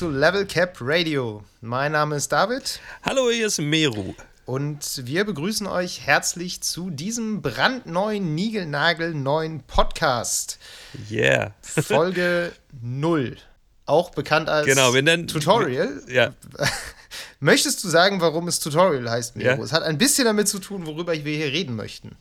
zu Level Cap Radio. Mein Name ist David. Hallo, hier ist Meru. Und wir begrüßen euch herzlich zu diesem brandneuen, niegelnagelneuen Podcast. Yeah. Folge 0. Auch bekannt als genau, wir nennen, Tutorial. Ja. Möchtest du sagen, warum es Tutorial heißt, Miro? Ja. Es hat ein bisschen damit zu tun, worüber wir hier reden möchten.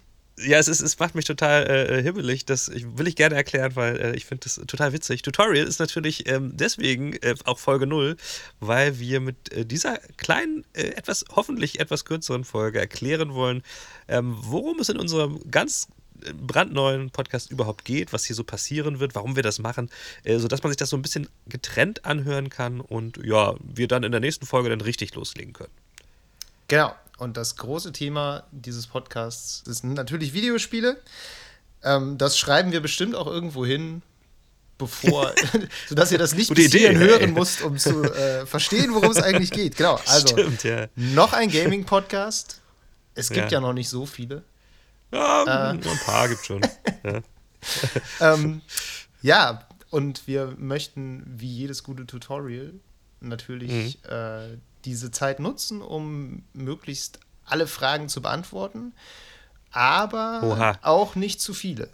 Ja, es, ist, es macht mich total äh, hibbelig. Das will ich gerne erklären, weil äh, ich finde das total witzig. Tutorial ist natürlich ähm, deswegen äh, auch Folge 0, weil wir mit äh, dieser kleinen, äh, etwas hoffentlich etwas kürzeren Folge erklären wollen, ähm, worum es in unserem ganz äh, brandneuen Podcast überhaupt geht, was hier so passieren wird, warum wir das machen, äh, sodass man sich das so ein bisschen getrennt anhören kann und ja, wir dann in der nächsten Folge dann richtig loslegen können. Genau. Und das große Thema dieses Podcasts sind natürlich Videospiele. Ähm, das schreiben wir bestimmt auch irgendwo hin, bevor, sodass ihr das nicht Gute bis Idee, hierhin ey. hören müsst, um zu äh, verstehen, worum es eigentlich geht. Genau. Also Stimmt, ja. noch ein Gaming-Podcast. Es gibt ja. Ja. noch nicht so viele. Ja, Äh. ein paar gibt schon. Ja. ähm, ja, und wir möchten, wie jedes gute Tutorial, natürlich Mhm. äh, diese Zeit nutzen, um möglichst alle Fragen zu beantworten, aber Oha. auch nicht zu viele.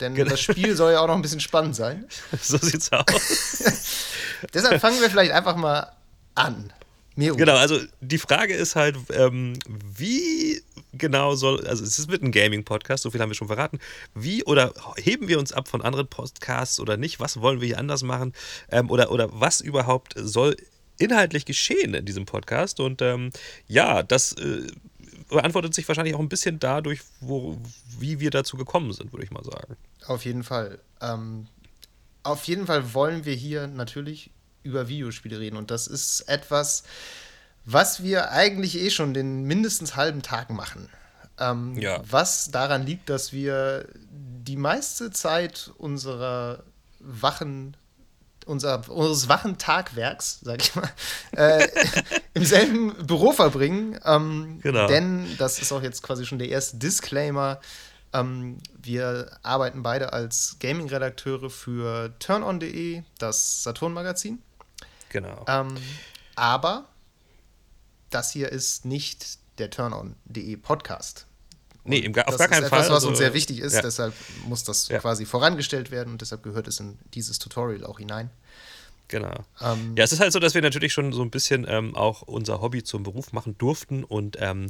Denn Genau. das Spiel soll ja auch noch ein bisschen spannend sein. So sieht's aus. Deshalb fangen wir vielleicht einfach mal an. Miro. Genau, also die Frage ist halt, ähm, wie genau soll, also es wird ein Gaming-Podcast, so viel haben wir schon verraten. Wie oder heben wir uns ab von anderen Podcasts oder nicht? Was wollen wir hier anders machen? Ähm, oder, oder was überhaupt soll inhaltlich geschehen in diesem Podcast? Und ähm, ja, das äh, beantwortet sich wahrscheinlich auch ein bisschen dadurch, wo, wie wir dazu gekommen sind, würde ich mal sagen. Auf jeden Fall. Ähm, auf jeden Fall wollen wir hier natürlich über Videospiele reden. Und das ist etwas, was wir eigentlich eh schon den mindestens halben Tag machen. Ähm, Ja. Was daran liegt, dass wir die meiste Zeit unserer wachen unser, unseres wachen Tagwerks, sag ich mal, äh, im selben Büro verbringen. Ähm, Genau. Denn, das ist auch jetzt quasi schon der erste Disclaimer, ähm, wir arbeiten beide als Gaming-Redakteure für turnon.de, das Saturn-Magazin. Genau. Ähm, aber das hier ist nicht der turnon.de Podcast. Nee, im, auf das gar ist keinen etwas, Fall. was also- uns sehr wichtig ist, Ja. deshalb muss das Ja. quasi vorangestellt werden und deshalb gehört es in dieses Tutorial auch hinein. Genau. Ähm, ja, es ist halt so, dass wir natürlich schon so ein bisschen ähm, auch unser Hobby zum Beruf machen durften und ähm,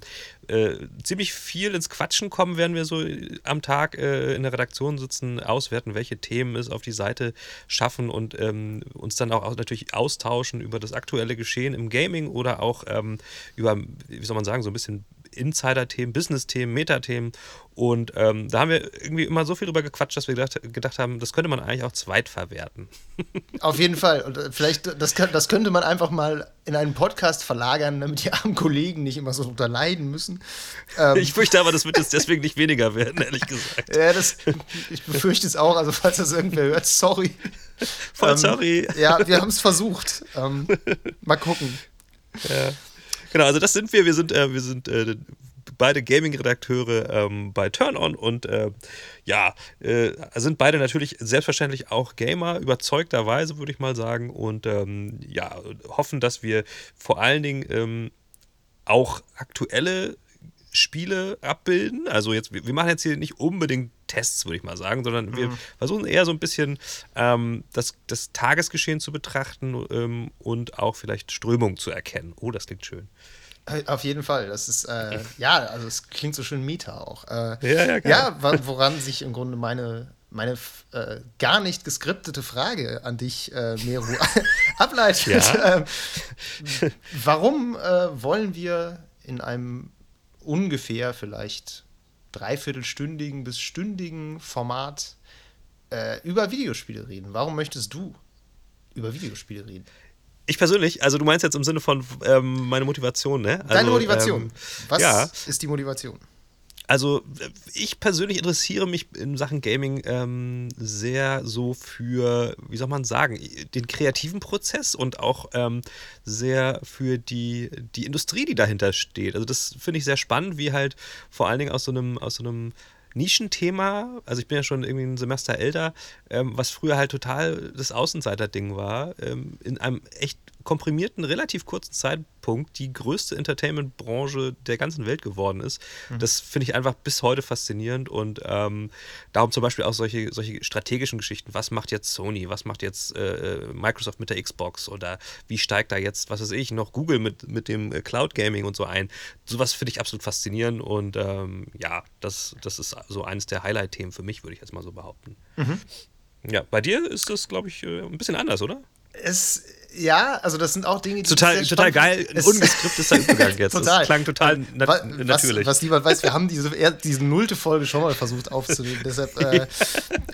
äh, ziemlich viel ins Quatschen kommen, werden wir so am Tag äh, in der Redaktion sitzen, auswerten, welche Themen es auf die Seite schaffen und ähm, uns dann auch natürlich austauschen über das aktuelle Geschehen im Gaming oder auch ähm, über, wie soll man sagen, so ein bisschen Insider-Themen, Business-Themen, Meta-Themen. Und ähm, da haben wir irgendwie immer so viel drüber gequatscht, dass wir gedacht, gedacht haben, das könnte man eigentlich auch zweitverwerten. Auf jeden Fall. Und äh, vielleicht, das, kann, das könnte man einfach mal in einen Podcast verlagern, damit die armen Kollegen nicht immer so drunter leiden müssen. Ähm, Ich fürchte aber, das wird jetzt deswegen nicht weniger werden, ehrlich gesagt. ja, das, ich befürchte es auch. Also, falls das irgendwer hört, sorry. Voll Ähm, sorry. Ja, wir haben es versucht. Ähm, mal gucken. Genau, also das sind wir. Wir sind, äh, wir sind äh, beide Gaming-Redakteure ähm, bei Turn On und äh, ja, äh, sind beide natürlich selbstverständlich auch Gamer, überzeugterweise würde ich mal sagen. Und ähm, ja, hoffen, dass wir vor allen Dingen ähm, auch aktuelle Spiele abbilden. Also jetzt, wir machen jetzt hier nicht unbedingt Tests, würde ich mal sagen, sondern wir versuchen eher so ein bisschen ähm, das, das Tagesgeschehen zu betrachten ähm, und auch vielleicht Strömung zu erkennen. Oh, das klingt schön. Äh, Auf jeden Fall. Das ist, äh, ja, also es klingt so schön Meta auch. Äh, Ja, ja, ja, woran sich im Grunde meine, meine äh, gar nicht geskriptete Frage an dich, äh, Meru, ableitet. Ja. Ähm, warum äh, wollen wir in einem ungefähr vielleicht dreiviertelstündigen bis stündigen Format äh, über Videospiele reden? Warum möchtest du über Videospiele reden? Ich persönlich, also du meinst jetzt im Sinne von ähm, meine Motivation, ne? Also, Deine Motivation. Ähm, Was ja. ist die Motivation? Also ich persönlich interessiere mich in Sachen Gaming ähm, sehr so für, wie soll man sagen, den kreativen Prozess und auch ähm, sehr für die, die Industrie, die dahinter steht. Also das finde ich sehr spannend, wie halt vor allen Dingen aus so einem, aus so einem Nischenthema, also ich bin ja schon irgendwie ein Semester älter, ähm, was früher halt total das Außenseiter-Ding war, ähm, in einem echt komprimierten, relativ kurzen Zeitpunkt die größte Entertainment-Branche der ganzen Welt geworden ist. Mhm. Das finde ich einfach bis heute faszinierend und ähm, darum zum Beispiel auch solche, solche strategischen Geschichten. Was macht jetzt Sony? Was macht jetzt äh, Microsoft mit der Xbox? Oder wie steigt da jetzt, was weiß ich, noch Google mit, mit dem äh, Cloud Gaming und so ein? Sowas finde ich absolut faszinierend und ähm, ja, das, das ist so eines der Highlight-Themen für mich, würde ich jetzt mal so behaupten. Mhm. Ja, bei dir ist das, glaube ich, äh, ein bisschen anders, oder? Es ja, also das sind auch Dinge, die. Total, total geil, ein ungeskripteter Übergang jetzt. total. Das klang total nat was, natürlich. Was niemand weiß, wir haben diese, diese nullte Folge schon mal versucht aufzunehmen. Deshalb äh,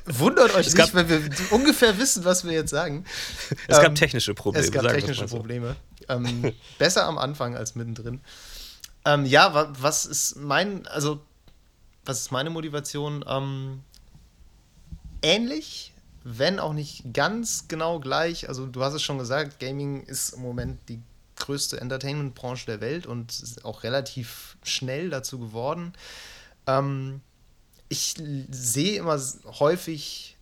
wundert euch es nicht, wenn wir ungefähr wissen, was wir jetzt sagen. Es ähm, gab technische Probleme. Es gab technische so. Probleme. Ähm, besser am Anfang als mittendrin. Ähm, ja, was ist mein, also was ist meine Motivation? Ähm, ähnlich wenn auch nicht ganz genau gleich. Also du hast es schon gesagt, Gaming ist im Moment die größte Entertainment-Branche der Welt und ist auch relativ schnell dazu geworden. Ähm, ich sehe immer häufig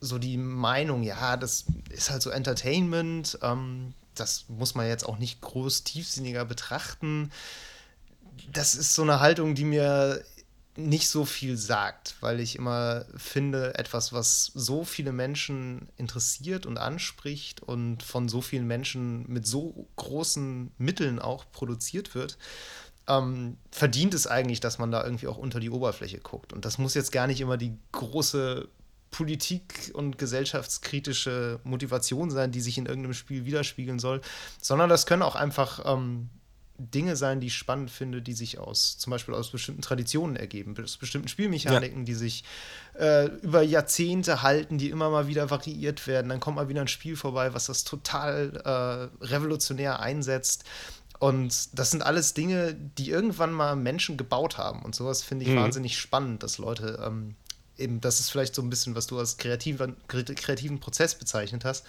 so die Meinung, ja, das ist halt so Entertainment, ähm, das muss man jetzt auch nicht groß tiefsinniger betrachten. Das ist so eine Haltung, die mir nicht so viel sagt, weil ich immer finde, etwas, was so viele Menschen interessiert und anspricht und von so vielen Menschen mit so großen Mitteln auch produziert wird, ähm, verdient es eigentlich, dass man da irgendwie auch unter die Oberfläche guckt. Und das muss jetzt gar nicht immer die große Politik- und gesellschaftskritische Motivation sein, die sich in irgendeinem Spiel widerspiegeln soll, sondern das können auch einfach ähm, Dinge sein, die ich spannend finde, die sich aus zum Beispiel aus bestimmten Traditionen ergeben, aus bestimmten Spielmechaniken, ja. die sich äh, über Jahrzehnte halten, die immer mal wieder variiert werden. Dann kommt mal wieder ein Spiel vorbei, was das total äh, revolutionär einsetzt. Und das sind alles Dinge, die irgendwann mal Menschen gebaut haben. Und sowas finde ich mhm. wahnsinnig spannend, dass Leute ähm, eben, das ist vielleicht so ein bisschen, was du als kreativen, kreativen Prozess bezeichnet hast.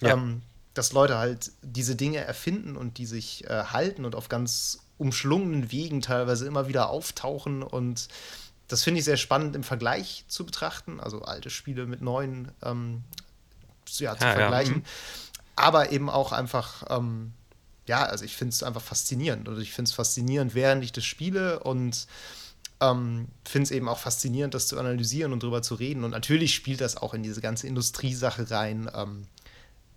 Ja. Ähm, dass Leute halt diese Dinge erfinden und die sich äh, halten und auf ganz umschlungenen Wegen teilweise immer wieder auftauchen. Und das finde ich sehr spannend im Vergleich zu betrachten, also alte Spiele mit neuen ähm, ja, zu ja, vergleichen. Ja. Mhm. Aber eben auch einfach, ähm, ja, also ich finde es einfach faszinierend. Und ich finde es faszinierend, während ich das spiele und ähm, finde es eben auch faszinierend, das zu analysieren und drüber zu reden. Und natürlich spielt das auch in diese ganze Industriesache rein. Ähm,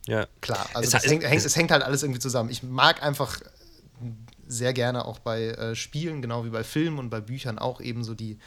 ja. Klar, also es, hängt, es, es, hängt, halt alles irgendwie zusammen. Ich mag einfach sehr gerne auch bei äh, Spielen, genau wie bei Filmen und bei Büchern auch eben so die,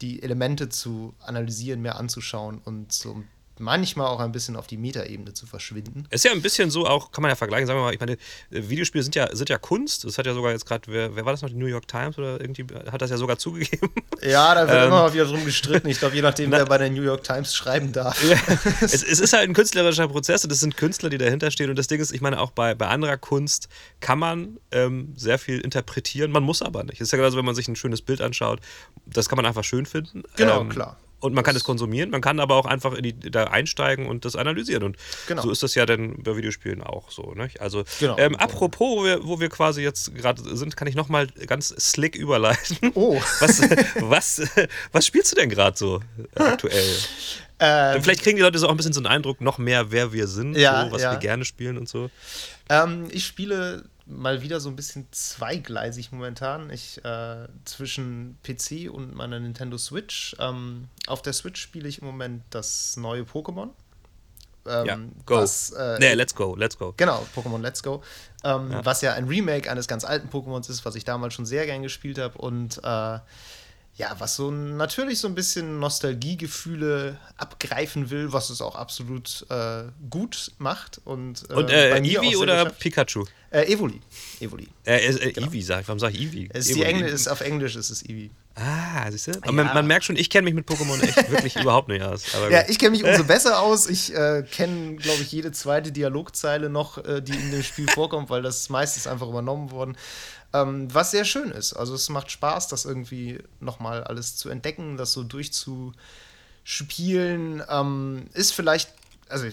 die Elemente zu analysieren, mehr anzuschauen und so ein manchmal auch ein bisschen auf die Metaebene zu verschwinden. Ist ja ein bisschen so auch, kann man ja vergleichen, sagen wir mal, ich meine, Videospiele sind ja, sind ja Kunst. Das hat ja sogar jetzt gerade, wer, wer, war das noch, die New York Times oder irgendwie, hat das ja sogar zugegeben. Ja, da wird ähm, immer mal wieder drum gestritten. Ich glaube, je nachdem, na, wer bei der New York Times schreiben darf. Ja, es, es, ist halt ein künstlerischer Prozess und es sind Künstler, die dahinter stehen. Und das Ding ist, ich meine, auch bei, bei anderer Kunst kann man ähm, sehr viel interpretieren. Man muss aber nicht. Es ist ja genauso, wenn man sich ein schönes Bild anschaut, das kann man einfach schön finden. Genau, ähm, klar. Und man kann es konsumieren, man kann aber auch einfach die, da einsteigen und das analysieren. Und genau. so ist das ja dann bei Videospielen auch so. Nicht? Also, genau. ähm, apropos, wo wir, wo wir quasi jetzt gerade sind, kann ich nochmal ganz slick überleiten. Oh. Was, was, was spielst du denn gerade so aktuell? Ähm, Vielleicht kriegen die Leute so auch ein bisschen so einen Eindruck, noch mehr, wer wir sind, ja, so, was ja. wir gerne spielen und so. Ähm, ich spiele mal wieder so ein bisschen zweigleisig momentan. Ich äh, zwischen PC und meiner Nintendo Switch. Ähm, auf der Switch spiele ich im Moment das neue Pokémon. Ähm, ja, go. Was, äh, nee, let's go, let's go. Genau, Pokémon Let's Go. Ähm, ja. Was ja ein Remake eines ganz alten Pokémons ist, was ich damals schon sehr gern gespielt habe. Und äh, ja, was so natürlich so ein bisschen Nostalgiegefühle abgreifen will, was es auch absolut äh, gut macht. Und, äh, und äh, Eevee oder Pikachu? Äh, Evoli. Evoli. Äh, äh, genau. Eevee, sag, warum sage ich Eevee? Es ist Evoli. ist, auf Englisch ist es Eevee. Ah, siehst du? Ja. Man, man, merkt schon, ich kenne mich mit Pokémon echt wirklich überhaupt nicht aus. ja, ich kenne mich umso besser aus. Ich äh, kenne, glaube ich, jede zweite Dialogzeile noch, äh, die in dem Spiel vorkommt, weil das meiste ist einfach übernommen worden. Ähm, was sehr schön ist. Also es macht Spaß, das irgendwie nochmal alles zu entdecken, das so durchzuspielen. Ähm, ist vielleicht, also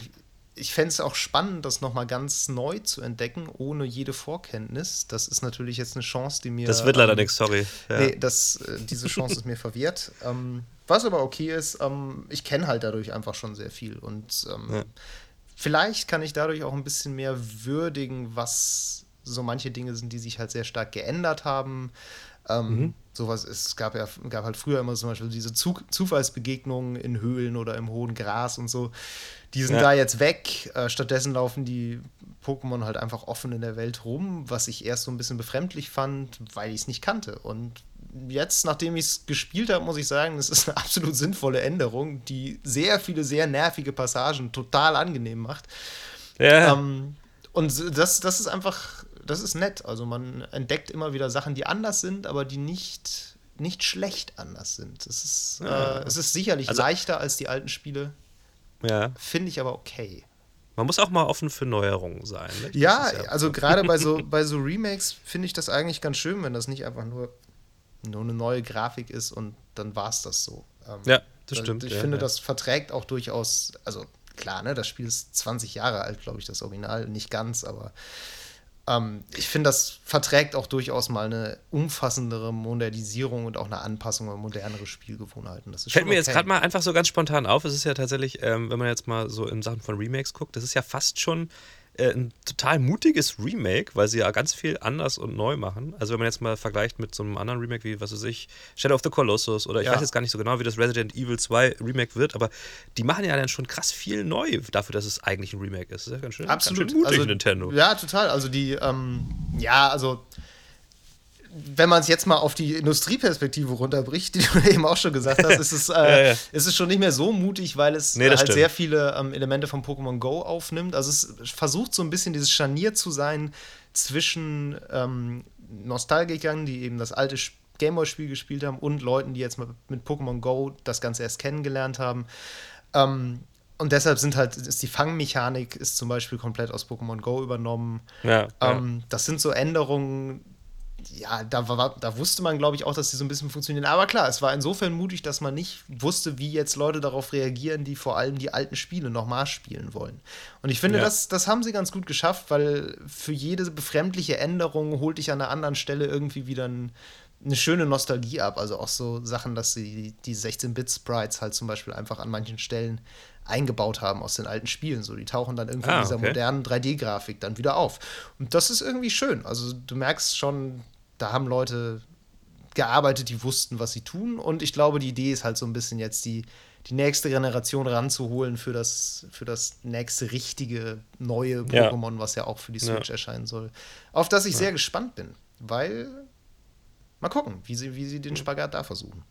ich fände es auch spannend, das nochmal ganz neu zu entdecken, ohne jede Vorkenntnis. Das ist natürlich jetzt eine Chance, die mir. Das wird leider ähm, nichts, sorry. Ja. Nee, das, äh, diese Chance ist mir verwehrt. Ähm, was aber okay ist, ähm, ich kenne halt dadurch einfach schon sehr viel. Und ähm, ja. vielleicht kann ich dadurch auch ein bisschen mehr würdigen, was so manche Dinge sind, die sich halt sehr stark geändert haben. Ähm, mhm. Sowas, es gab ja gab halt früher immer zum Beispiel diese Zu Zufallsbegegnungen in Höhlen oder im hohen Gras und so. Die sind ja. da jetzt weg. Äh, stattdessen laufen die Pokémon halt einfach offen in der Welt rum, was ich erst so ein bisschen befremdlich fand, weil ich es nicht kannte. Und jetzt, nachdem ich es gespielt habe, muss ich sagen, es ist eine absolut sinnvolle Änderung, die sehr viele sehr nervige Passagen total angenehm macht. Ja. Ähm, und das, das ist einfach, das ist nett. Also man entdeckt immer wieder Sachen, die anders sind, aber die nicht, nicht schlecht anders sind. Es ist, ja. äh, es ist sicherlich also, leichter als die alten Spiele. Ja. Finde ich aber okay. Man muss auch mal offen für Neuerungen sein. Ne? Ja, ja, also gerade bei so, bei so Remakes finde ich das eigentlich ganz schön, wenn das nicht einfach nur, nur eine neue Grafik ist und dann war es das so. Ähm, ja, das stimmt. Ich ja, finde, das verträgt auch durchaus, also klar, ne, das Spiel ist 20 Jahre alt, glaube ich, das Original, nicht ganz, aber ähm, ich finde, das verträgt auch durchaus mal eine umfassendere Modernisierung und auch eine Anpassung an modernere Spielgewohnheiten. Das Fällt mir okay. jetzt gerade mal einfach so ganz spontan auf, es ist ja tatsächlich, ähm, wenn man jetzt mal so in Sachen von Remakes guckt, das ist ja fast schon äh, ein total mutiges Remake, weil sie ja ganz viel anders und neu machen. Also wenn man jetzt mal vergleicht mit so einem anderen Remake wie, was weiß ich, Shadow of the Colossus oder ich ja. weiß jetzt gar nicht so genau, wie das Resident Evil 2 Remake wird, aber die machen ja dann schon krass viel neu dafür, dass es eigentlich ein Remake ist. Das ist ja ganz schön, Absolut. Ganz schön mutig, also, Nintendo. Ja, total. Also die, ähm, ja, also wenn man es jetzt mal auf die Industrieperspektive runterbricht, die du eben auch schon gesagt hast, ist es, äh, ja, ja. ist es schon nicht mehr so mutig, weil es nee, halt stimmt. sehr viele ähm, Elemente von Pokémon Go aufnimmt. Also es versucht so ein bisschen dieses Scharnier zu sein zwischen ähm, Nostalgikern, die eben das alte Gameboy-Spiel gespielt haben, und Leuten, die jetzt mal mit Pokémon Go das Ganze erst kennengelernt haben. Ähm, und deshalb sind halt, ist die Fangmechanik ist zum Beispiel komplett aus Pokémon Go übernommen. Ja, ähm, das sind so Änderungen, ja, da, war, da wusste man, glaube ich, auch, dass die so ein bisschen funktionieren. Aber klar, es war insofern mutig, dass man nicht wusste, wie jetzt Leute darauf reagieren, die vor allem die alten Spiele nochmal spielen wollen. Und ich finde, ja. das, das haben sie ganz gut geschafft, weil für jede befremdliche Änderung holt dich an einer anderen Stelle irgendwie wieder ein, eine schöne Nostalgie ab. Also auch so Sachen, dass sie die 16-Bit-Sprites halt zum Beispiel einfach an manchen Stellen eingebaut haben aus den alten Spielen. So, die tauchen dann irgendwie ah, in dieser okay. modernen 3D-Grafik dann wieder auf. Und das ist irgendwie schön. Also du merkst schon, da haben Leute gearbeitet, die wussten, was sie tun. Und ich glaube, die Idee ist halt so ein bisschen jetzt die, die nächste Generation ranzuholen für das, für das nächste richtige neue Pokémon, ja. was ja auch für die Switch ja. erscheinen soll. Auf das ich ja. sehr gespannt bin, weil mal gucken, wie sie, wie sie den Spagat da versuchen.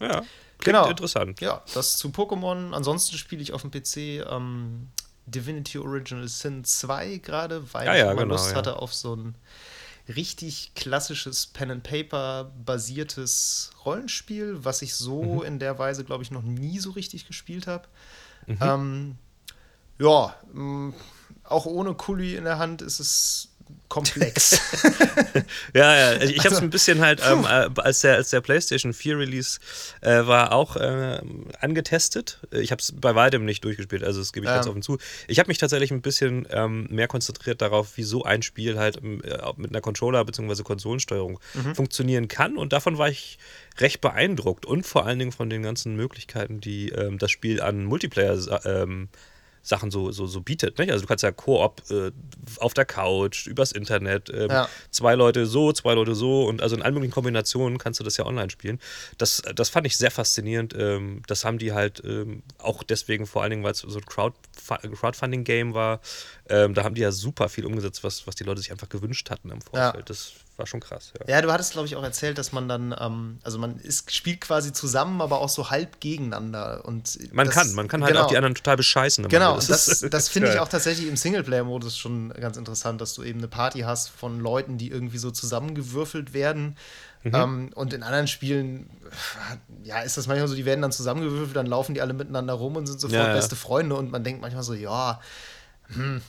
Ja, genau. interessant. Ja, das zu Pokémon. Ansonsten spiele ich auf dem PC ähm, Divinity Original Sin 2 gerade, weil ja, ja, ich mal genau, Lust ja. hatte auf so ein richtig klassisches Pen-and-Paper-basiertes Rollenspiel, was ich so mhm. in der Weise, glaube ich, noch nie so richtig gespielt habe. Mhm. Ähm, ja, mh, auch ohne Kuli in der Hand ist es komplex. ja, ja, ich, habe es also, ein bisschen halt, ähm, äh, als, der, als der PlayStation 4 Release äh, war, auch äh, angetestet. Ich habe es bei weitem nicht durchgespielt, also das gebe ich ähm. ganz offen zu. Ich habe mich tatsächlich ein bisschen ähm, mehr konzentriert darauf, wie so ein Spiel halt ähm, äh, mit einer Controller- bzw. Konsolensteuerung mhm. funktionieren kann und davon war ich recht beeindruckt und vor allen Dingen von den ganzen Möglichkeiten, die ähm, das Spiel an Multiplayer ähm, Sachen so, so, so bietet. Nicht? Also du kannst ja Koop äh, auf der Couch, übers Internet, ähm, ja. zwei Leute so, zwei Leute so und also in allen möglichen Kombinationen kannst du das ja online spielen. Das, das fand ich sehr faszinierend. Ähm, das haben die halt ähm, auch deswegen vor allen Dingen, weil es so ein Crowd, Crowdfunding-Game war, ähm, da haben die ja super viel umgesetzt, was, was die Leute sich einfach gewünscht hatten im Vorfeld. Ja. Das war schon krass. Ja, ja du hattest, glaube ich, auch erzählt, dass man dann, ähm, also man ist, spielt quasi zusammen, aber auch so halb gegeneinander. Und man das, kann, man kann halt genau. auch die anderen total bescheißen. Genau, das, das, das finde ich auch tatsächlich im Singleplayer-Modus schon ganz interessant, dass du eben eine Party hast von Leuten, die irgendwie so zusammengewürfelt werden. Mhm. Ähm, und in anderen Spielen, ja, ist das manchmal so, die werden dann zusammengewürfelt, dann laufen die alle miteinander rum und sind sofort ja, ja. beste Freunde und man denkt manchmal so, ja, hm,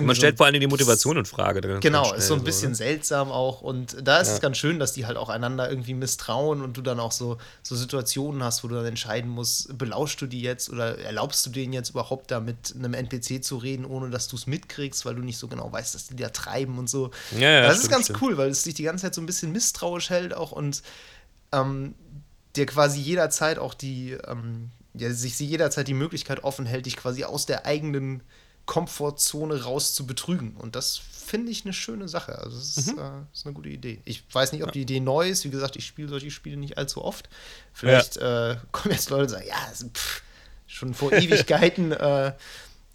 Man stellt so vor allem die Motivation in Frage. Genau, ist so ein bisschen so, seltsam auch. Und da ist ja. es ganz schön, dass die halt auch einander irgendwie misstrauen und du dann auch so, so Situationen hast, wo du dann entscheiden musst, belauschst du die jetzt oder erlaubst du denen jetzt überhaupt da mit einem NPC zu reden, ohne dass du es mitkriegst, weil du nicht so genau weißt, dass die da treiben und so. Ja, ja, das stimmt, ist ganz stimmt. cool, weil es dich die ganze Zeit so ein bisschen misstrauisch hält auch und ähm, dir quasi jederzeit auch die, ähm, ja, sich jederzeit die Möglichkeit offen hält, dich quasi aus der eigenen Komfortzone raus zu betrügen. Und das finde ich eine schöne Sache. Also, das ist, mhm. äh, ist, eine gute Idee. Ich weiß nicht, ob ja. die Idee neu ist. Wie gesagt, ich spiele solche Spiele nicht allzu oft. Vielleicht ja. äh, kommen jetzt Leute und sagen, ja, pff, schon vor Ewigkeiten. äh,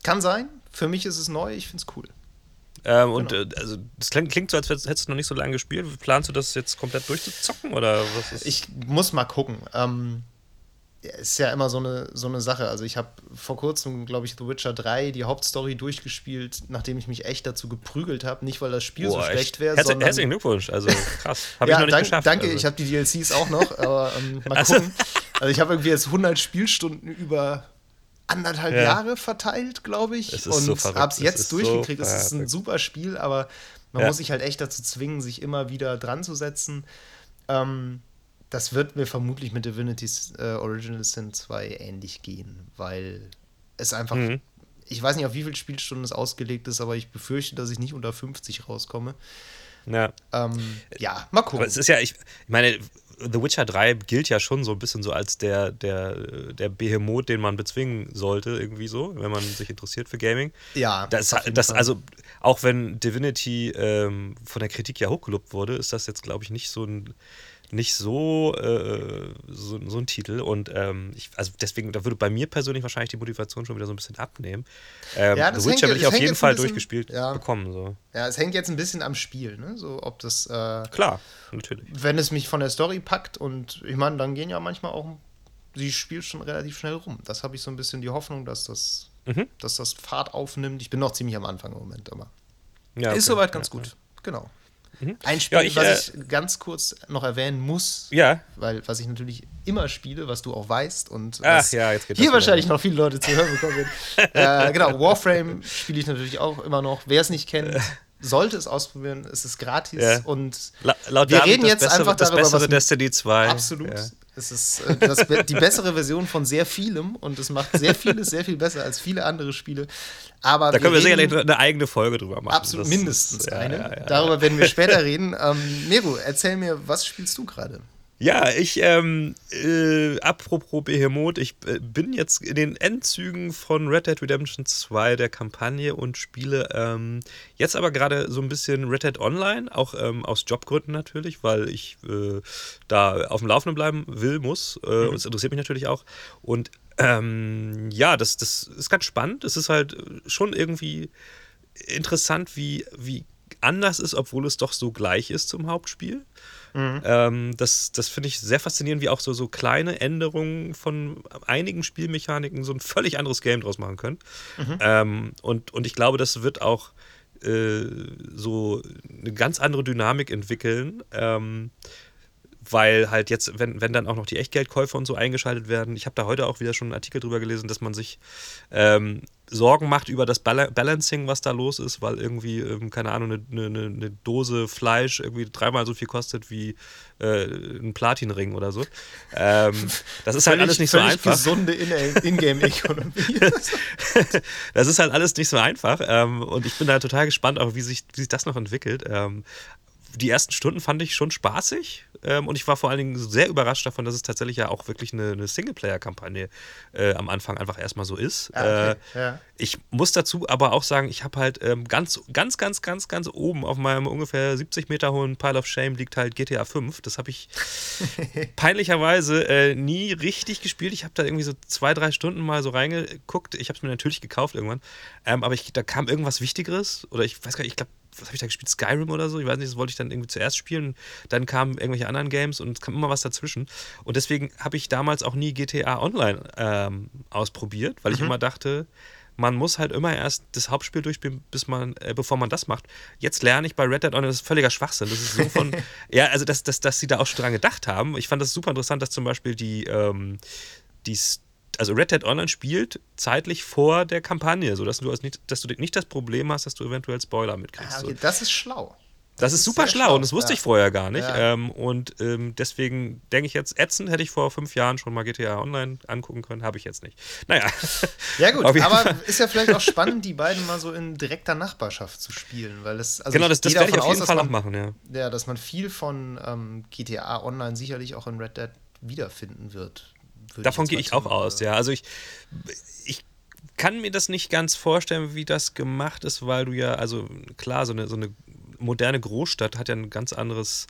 kann sein. Für mich ist es neu. Ich finde es cool. Ähm, genau. Und äh, also das klingt, klingt, so, als hättest du noch nicht so lange gespielt. Planst du das jetzt komplett durchzuzocken oder was ist? Ich muss mal gucken. Ähm, ist ja immer so eine, so eine Sache. Also ich habe vor kurzem, glaube ich, The Witcher 3 die Hauptstory durchgespielt, nachdem ich mich echt dazu geprügelt habe. Nicht, weil das Spiel Boah, so schlecht wäre, Herz, sondern... Herzlichen Glückwunsch, also krass. Habe ja, ich noch nicht dank, geschafft. Danke, also. ich habe die DLCs auch noch, aber ähm, mal also. gucken. Also ich habe irgendwie jetzt 100 Spielstunden über anderthalb ja. Jahre verteilt, glaube ich. und so habe es jetzt durchgekriegt. Es so ist ein super Spiel, aber man ja. muss sich halt echt dazu zwingen, sich immer wieder dran zu setzen. Ähm, das wird mir vermutlich mit Divinity's äh, Original Sin 2 ähnlich gehen, weil es einfach. Mhm. Ich weiß nicht, auf wie viele Spielstunden es ausgelegt ist, aber ich befürchte, dass ich nicht unter 50 rauskomme. Ja. Ähm, ja, mal gucken. Aber es ist ja, ich, ich meine, The Witcher 3 gilt ja schon so ein bisschen so als der, der, der Behemoth, den man bezwingen sollte, irgendwie so, wenn man sich interessiert für Gaming. Ja. Das, das also, auch wenn Divinity ähm, von der Kritik ja hochgelobt wurde, ist das jetzt, glaube ich, nicht so ein nicht so, äh, so, so, ein Titel. Und ähm, ich, also deswegen, da würde bei mir persönlich wahrscheinlich die Motivation schon wieder so ein bisschen abnehmen. Ähm, ja, The Witcher will ich auf jeden Fall bisschen, durchgespielt ja. bekommen. So. Ja, es hängt jetzt ein bisschen am Spiel, ne? So, ob das. Äh, Klar, natürlich. Wenn es mich von der Story packt und ich meine, dann gehen ja manchmal auch. Sie spielt schon relativ schnell rum. Das habe ich so ein bisschen die Hoffnung, dass das, mhm. dass das Fahrt aufnimmt. Ich bin noch ziemlich am Anfang im Moment, aber. Ja, okay. Ist soweit ganz ja, gut. Genau. Mhm. Ein Spiel, ja, ich, was äh, ich ganz kurz noch erwähnen muss, ja. weil was ich natürlich immer spiele, was du auch weißt und Ach, ja, hier wahrscheinlich noch viele Leute zu hören bekommen äh, genau, Warframe spiele ich natürlich auch immer noch. Wer es nicht kennt, sollte es ausprobieren. Es ist gratis und La laut wir reden jetzt bessere, einfach darüber, das bessere was Destiny 2. Absolut. Es ist äh, das, die bessere Version von sehr vielem und es macht sehr vieles sehr viel besser als viele andere Spiele. Aber da können wir sicherlich eine eigene Folge drüber machen. Absolut, das mindestens ist, eine. Ja, ja, ja, Darüber werden wir später reden. Ähm, Nero, erzähl mir, was spielst du gerade? Ja, ich, ähm, äh, apropos Behemoth, ich äh, bin jetzt in den Endzügen von Red Dead Redemption 2 der Kampagne und spiele ähm, jetzt aber gerade so ein bisschen Red Dead Online, auch ähm, aus Jobgründen natürlich, weil ich äh, da auf dem Laufenden bleiben will, muss. Äh, mhm. Und es interessiert mich natürlich auch. Und ähm, ja, das, das ist ganz spannend. Es ist halt schon irgendwie interessant, wie, wie anders ist, obwohl es doch so gleich ist zum Hauptspiel. Mhm. Ähm, das das finde ich sehr faszinierend, wie auch so, so kleine Änderungen von einigen Spielmechaniken so ein völlig anderes Game draus machen können. Mhm. Ähm, und, und ich glaube, das wird auch äh, so eine ganz andere Dynamik entwickeln. Ähm, weil halt jetzt, wenn, wenn dann auch noch die Echtgeldkäufer und so eingeschaltet werden, ich habe da heute auch wieder schon einen Artikel drüber gelesen, dass man sich ähm, Sorgen macht über das Bal Balancing, was da los ist, weil irgendwie, ähm, keine Ahnung, eine, eine, eine, Dose Fleisch irgendwie dreimal so viel kostet wie äh, ein Platinring oder so. Ähm, das ist halt alles nicht so einfach. gesunde Ingame-Ökonomie. das ist halt alles nicht so einfach. Ähm, und ich bin da total gespannt, auch wie sich, wie sich das noch entwickelt. Die ersten Stunden fand ich schon spaßig ähm, und ich war vor allen Dingen sehr überrascht davon, dass es tatsächlich ja auch wirklich eine, eine Singleplayer-Kampagne äh, am Anfang einfach erstmal so ist. Ah, okay. äh, ja. Ich muss dazu aber auch sagen, ich habe halt ähm, ganz, ganz, ganz, ganz, ganz oben auf meinem ungefähr 70 Meter hohen Pile of Shame liegt halt GTA 5. Das habe ich peinlicherweise äh, nie richtig gespielt. Ich habe da irgendwie so zwei, drei Stunden mal so reingeguckt. Ich habe es mir natürlich gekauft irgendwann, ähm, aber ich, da kam irgendwas Wichtigeres oder ich weiß gar nicht, ich glaube was habe ich da gespielt? Skyrim oder so? Ich weiß nicht, das wollte ich dann irgendwie zuerst spielen. Dann kamen irgendwelche anderen Games und es kam immer was dazwischen. Und deswegen habe ich damals auch nie GTA Online ähm, ausprobiert, weil mhm. ich immer dachte, man muss halt immer erst das Hauptspiel durchspielen, bis man, äh, bevor man das macht. Jetzt lerne ich bei Red Dead Online, das ist völliger Schwachsinn. Das ist so von, ja, also dass, dass, dass sie da auch schon dran gedacht haben. Ich fand das super interessant, dass zum Beispiel die, ähm, die also Red Dead Online spielt zeitlich vor der Kampagne, sodass du, nicht, dass du nicht das Problem hast, dass du eventuell Spoiler mitkriegst. Ah, okay, das ist schlau. Das, das ist super schlau, schlau, und das wusste ja. ich vorher gar nicht. Ja. Ähm, und ähm, deswegen denke ich jetzt, ätzend hätte ich vor fünf Jahren schon mal GTA Online angucken können, habe ich jetzt nicht. Naja. Ja, gut, aber ist ja vielleicht auch spannend, die beiden mal so in direkter Nachbarschaft zu spielen, weil das. Also genau, das, das werde ich auf jeden aus, Fall man, auch machen, ja. Ja, dass man viel von ähm, GTA Online sicherlich auch in Red Dead wiederfinden wird. Davon gehe ich auch aus, ja. Also ich, ich kann mir das nicht ganz vorstellen, wie das gemacht ist, weil du ja, also klar, so eine, so eine moderne Großstadt hat ja ein ganz anderes,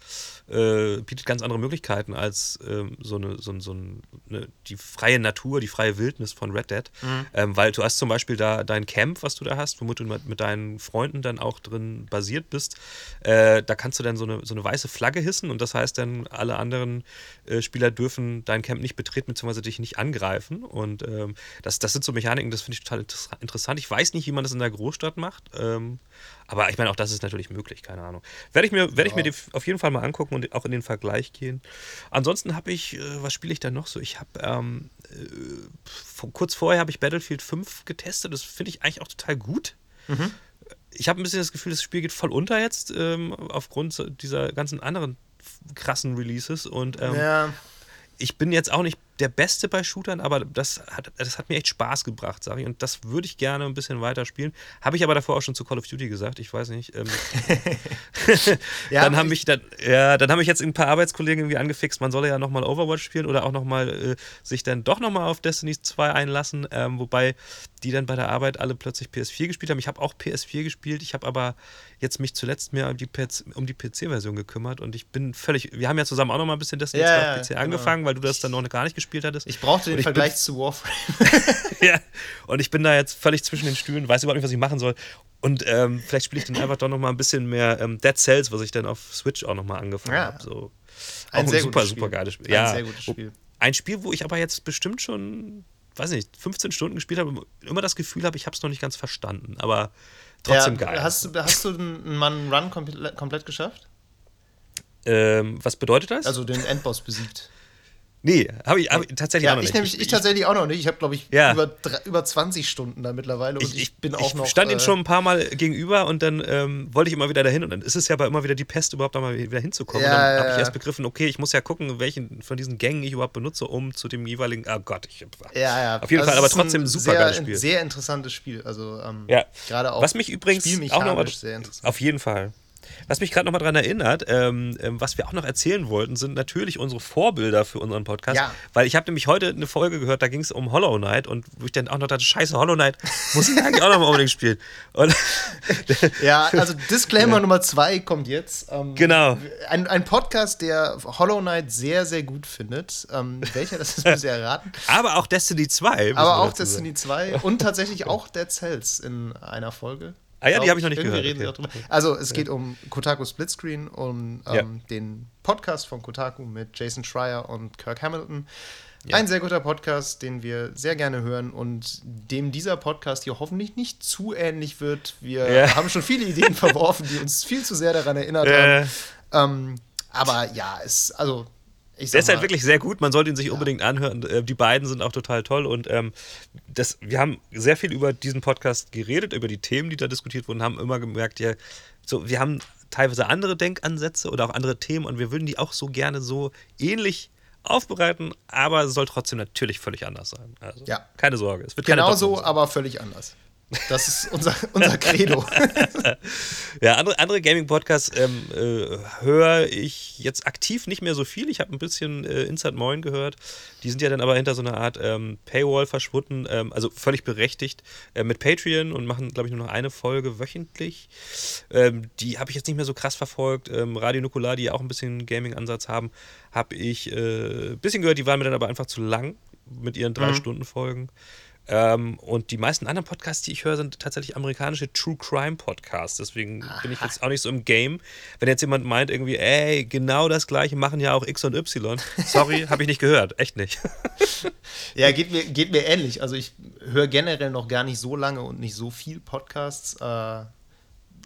äh, bietet ganz andere Möglichkeiten als ähm, so, eine, so, so eine, die freie Natur, die freie Wildnis von Red Dead. Mhm. Ähm, weil du hast zum Beispiel da dein Camp, was du da hast, womit du mit, mit deinen Freunden dann auch drin basiert bist. Äh, da kannst du dann so eine, so eine weiße Flagge hissen und das heißt dann, alle anderen äh, Spieler dürfen dein Camp nicht betreten, beziehungsweise dich nicht angreifen. Und ähm, das, das sind so Mechaniken, das finde ich total interessant. Ich weiß nicht, wie man das in der Großstadt macht. Ähm, aber ich meine, auch das ist natürlich möglich, keine Ahnung. Werde ich mir, werde ja. ich mir auf jeden Fall mal angucken und auch in den Vergleich gehen. Ansonsten habe ich, äh, was spiele ich da noch so? Ich habe, ähm, äh, kurz vorher habe ich Battlefield 5 getestet. Das finde ich eigentlich auch total gut. Mhm. Ich habe ein bisschen das Gefühl, das Spiel geht voll unter jetzt, ähm, aufgrund dieser ganzen anderen krassen Releases. Und ähm, ja. ich bin jetzt auch nicht der Beste bei Shootern, aber das hat, das hat mir echt Spaß gebracht, sage ich. Und das würde ich gerne ein bisschen weiter spielen. Habe ich aber davor auch schon zu Call of Duty gesagt, ich weiß nicht. Ähm, ja, dann haben mich dann, ja, dann haben mich jetzt ein paar Arbeitskollegen irgendwie angefixt, man solle ja nochmal Overwatch spielen oder auch nochmal äh, sich dann doch nochmal auf Destiny 2 einlassen, ähm, wobei die dann bei der Arbeit alle plötzlich PS4 gespielt haben. Ich habe auch PS4 gespielt, ich habe aber jetzt mich zuletzt mehr um die, um die PC-Version gekümmert und ich bin völlig, wir haben ja zusammen auch nochmal ein bisschen Destiny ja, 2 auf PC genau. angefangen, weil du das dann noch gar nicht gespielt gespielt hattest. Ich brauchte den ich Vergleich zu Warframe. ja, und ich bin da jetzt völlig zwischen den Stühlen, weiß überhaupt nicht, was ich machen soll. Und ähm, vielleicht spiele ich dann einfach doch noch mal ein bisschen mehr ähm, Dead Cells, was ich dann auf Switch auch noch mal angefangen ja. habe. So. Ein, ein sehr super, super geiles Spiel. Ja, ein sehr gutes Spiel. Ein Spiel, wo ich aber jetzt bestimmt schon, weiß nicht, 15 Stunden gespielt habe und immer das Gefühl habe, ich habe es noch nicht ganz verstanden. Aber trotzdem ja, geil. Hast du, hast du einen Mann Run komplett, komplett geschafft? Ähm, was bedeutet das? Also den Endboss besiegt. Nee, habe ich, hab ich, tatsächlich ja, auch noch ich nicht. Nämlich, ich, ich tatsächlich auch noch nicht. Ich habe, glaube ich, ja. über, über 20 Stunden da mittlerweile und ich, ich bin auch noch. Ich stand äh, ihm schon ein paar Mal gegenüber und dann ähm, wollte ich immer wieder dahin und dann ist es ja aber immer wieder die Pest, überhaupt da mal wieder hinzukommen. Ja, und dann habe ich erst begriffen, okay, ich muss ja gucken, welchen von diesen Gängen ich überhaupt benutze, um zu dem jeweiligen. Oh Gott, ich. Ja, ja. Auf jeden also Fall, aber trotzdem ein super sehr, geiles Spiel. Sehr interessantes Spiel. Also, ähm, ja. gerade auch. Was mich übrigens auch noch mal, sehr interessant. Auf jeden Fall. Was mich gerade nochmal daran erinnert, ähm, ähm, was wir auch noch erzählen wollten, sind natürlich unsere Vorbilder für unseren Podcast. Ja. Weil ich habe nämlich heute eine Folge gehört, da ging es um Hollow Knight und wo ich dann auch noch dachte, scheiße, Hollow Knight muss ich eigentlich auch noch mal unbedingt spielen. Und ja, also Disclaimer ja. Nummer zwei kommt jetzt. Ähm, genau. Ein, ein Podcast, der Hollow Knight sehr, sehr gut findet. Ähm, welcher, das ist bisher erraten. Aber auch Destiny 2. Aber auch Destiny 2 und tatsächlich auch Dead Cells in einer Folge. Ah ja, die habe ich noch nicht gehört. Reden okay. Also es geht um Kotaku Splitscreen, um ähm, ja. den Podcast von Kotaku mit Jason Schreier und Kirk Hamilton. Ja. Ein sehr guter Podcast, den wir sehr gerne hören und dem dieser Podcast hier hoffentlich nicht zu ähnlich wird. Wir ja. haben schon viele Ideen verworfen, die uns viel zu sehr daran erinnert haben. Ähm, aber ja, es, also der ist halt wirklich sehr gut, man sollte ihn sich ja. unbedingt anhören. Äh, die beiden sind auch total toll und ähm, das, wir haben sehr viel über diesen Podcast geredet, über die Themen, die da diskutiert wurden, haben immer gemerkt, ja, so, wir haben teilweise andere Denkansätze oder auch andere Themen und wir würden die auch so gerne so ähnlich aufbereiten, aber es soll trotzdem natürlich völlig anders sein. Also, ja. keine Sorge. Es wird genau so, aber völlig anders. Das ist unser, unser Credo. ja, andere, andere Gaming-Podcasts ähm, äh, höre ich jetzt aktiv nicht mehr so viel. Ich habe ein bisschen äh, Inside Moin gehört. Die sind ja dann aber hinter so einer Art ähm, Paywall verschwunden, ähm, also völlig berechtigt äh, mit Patreon und machen, glaube ich, nur noch eine Folge wöchentlich. Ähm, die habe ich jetzt nicht mehr so krass verfolgt. Ähm, Radio Nukular, die ja auch ein bisschen Gaming-Ansatz haben, habe ich ein äh, bisschen gehört. Die waren mir dann aber einfach zu lang mit ihren drei mhm. Stunden Folgen. Ähm, und die meisten anderen Podcasts, die ich höre, sind tatsächlich amerikanische True Crime Podcasts. Deswegen Aha. bin ich jetzt auch nicht so im Game. Wenn jetzt jemand meint, irgendwie, ey, genau das gleiche machen ja auch X und Y. Sorry, habe ich nicht gehört. Echt nicht. ja, geht mir, geht mir ähnlich. Also ich höre generell noch gar nicht so lange und nicht so viel Podcasts. Äh,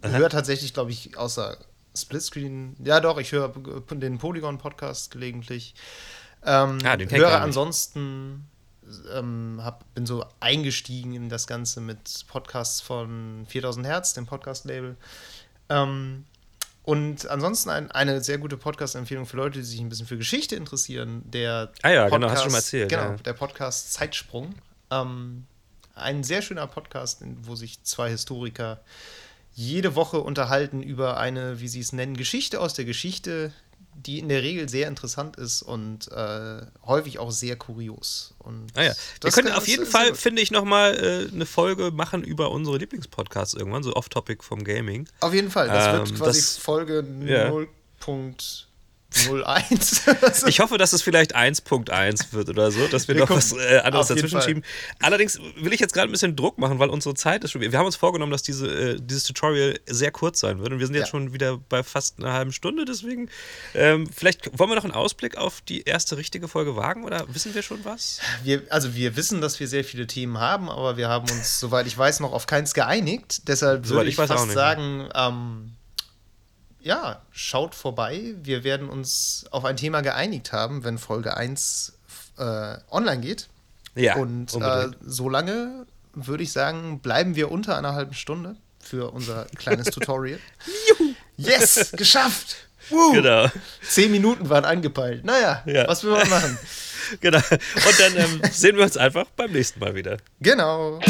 höre tatsächlich, glaube ich, außer Splitscreen. Ja, doch, ich höre den Polygon-Podcast gelegentlich. Ähm, ah, den höre ansonsten ähm, hab, bin so eingestiegen in das Ganze mit Podcasts von 4000 Hertz, dem Podcast-Label. Ähm, und ansonsten ein, eine sehr gute Podcast-Empfehlung für Leute, die sich ein bisschen für Geschichte interessieren. Der ah ja, Podcast, genau, hast du schon mal erzählt. Genau, ja. der Podcast Zeitsprung. Ähm, ein sehr schöner Podcast, wo sich zwei Historiker jede Woche unterhalten über eine, wie sie es nennen, Geschichte aus der Geschichte, die in der Regel sehr interessant ist und äh, häufig auch sehr kurios. Und ah ja. Wir können auf jeden Fall, finde ich, nochmal äh, eine Folge machen über unsere Lieblingspodcasts irgendwann, so off-topic vom Gaming. Auf jeden Fall, das ähm, wird quasi das, Folge ja. 0. 01. ich hoffe, dass es vielleicht 1.1 wird oder so, dass wir, wir noch was äh, anderes dazwischen schieben. Allerdings will ich jetzt gerade ein bisschen Druck machen, weil unsere Zeit ist schon. Wir haben uns vorgenommen, dass diese, äh, dieses Tutorial sehr kurz sein wird und wir sind jetzt ja. schon wieder bei fast einer halben Stunde. Deswegen, ähm, vielleicht wollen wir noch einen Ausblick auf die erste richtige Folge wagen oder wissen wir schon was? Wir, also, wir wissen, dass wir sehr viele Themen haben, aber wir haben uns, soweit ich weiß, noch auf keins geeinigt. Deshalb würde ich, ich fast sagen, ähm, ja, schaut vorbei. Wir werden uns auf ein Thema geeinigt haben, wenn Folge 1 äh, online geht. Ja. Und äh, solange würde ich sagen, bleiben wir unter einer halben Stunde für unser kleines Tutorial. Juhu. Yes, geschafft! Woo. Genau. Zehn Minuten waren angepeilt. Naja, ja. was will man machen? genau. Und dann ähm, sehen wir uns einfach beim nächsten Mal wieder. Genau.